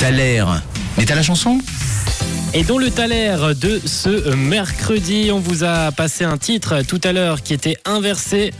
L'air. Mais t'as la chanson? Et dans le Thaler de ce mercredi, on vous a passé un titre tout à l'heure qui était inversé.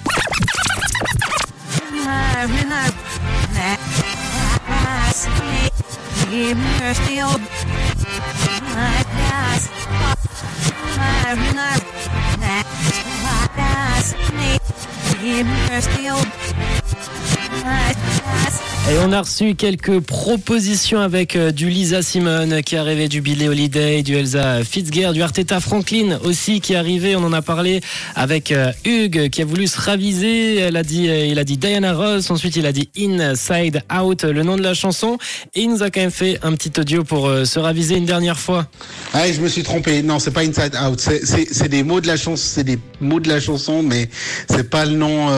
Et on a reçu quelques propositions avec euh, du Lisa Simone qui est arrivé, du Billy Holiday, du Elsa Fitzgerald, du Arteta Franklin aussi qui est arrivé. On en a parlé avec euh, Hugues qui a voulu se raviser. Elle a dit, euh, il a dit Diana Ross. Ensuite, il a dit Inside Out, le nom de la chanson. Et il nous a quand même fait un petit audio pour se raviser une dernière fois. Ah, je me suis trompé. Non, c'est pas Inside Out. C'est des mots de la chanson, c'est des mots de la chanson, mais c'est pas le nom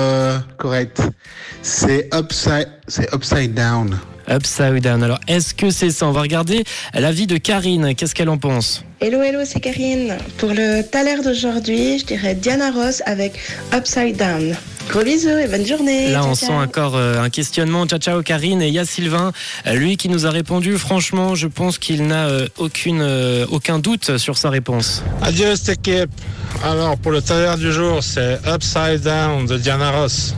correct. C'est Upside, c'est Upside Down. Upside Down. Alors, est-ce que c'est ça On va regarder l'avis de Karine. Qu'est-ce qu'elle en pense Hello, hello, c'est Karine. Pour le taler d'aujourd'hui, je dirais Diana Ross avec Upside Down. Gros bisous et bonne journée. Là, on sent encore euh, un questionnement. Ciao, ciao, Karine. Et il y a Sylvain, euh, lui qui nous a répondu. Franchement, je pense qu'il n'a euh, aucune, aucun doute sur sa réponse. Adieu, cette équipe. Alors, pour le taler du jour, c'est Upside Down de Diana Ross.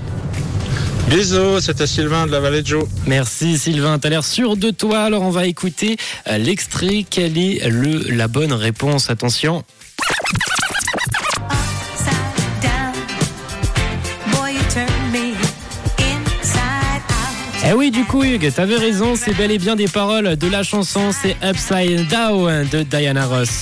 Bisous, c'était Sylvain de la Vallée de Joe. Merci Sylvain, t'as l'air sûr de toi. Alors on va écouter euh, l'extrait. Quelle est le, la bonne réponse? Attention. Eh oui, du coup, Hugues, t'avais raison, c'est bel et bien des paroles de la chanson, c'est Upside Down de Diana Ross.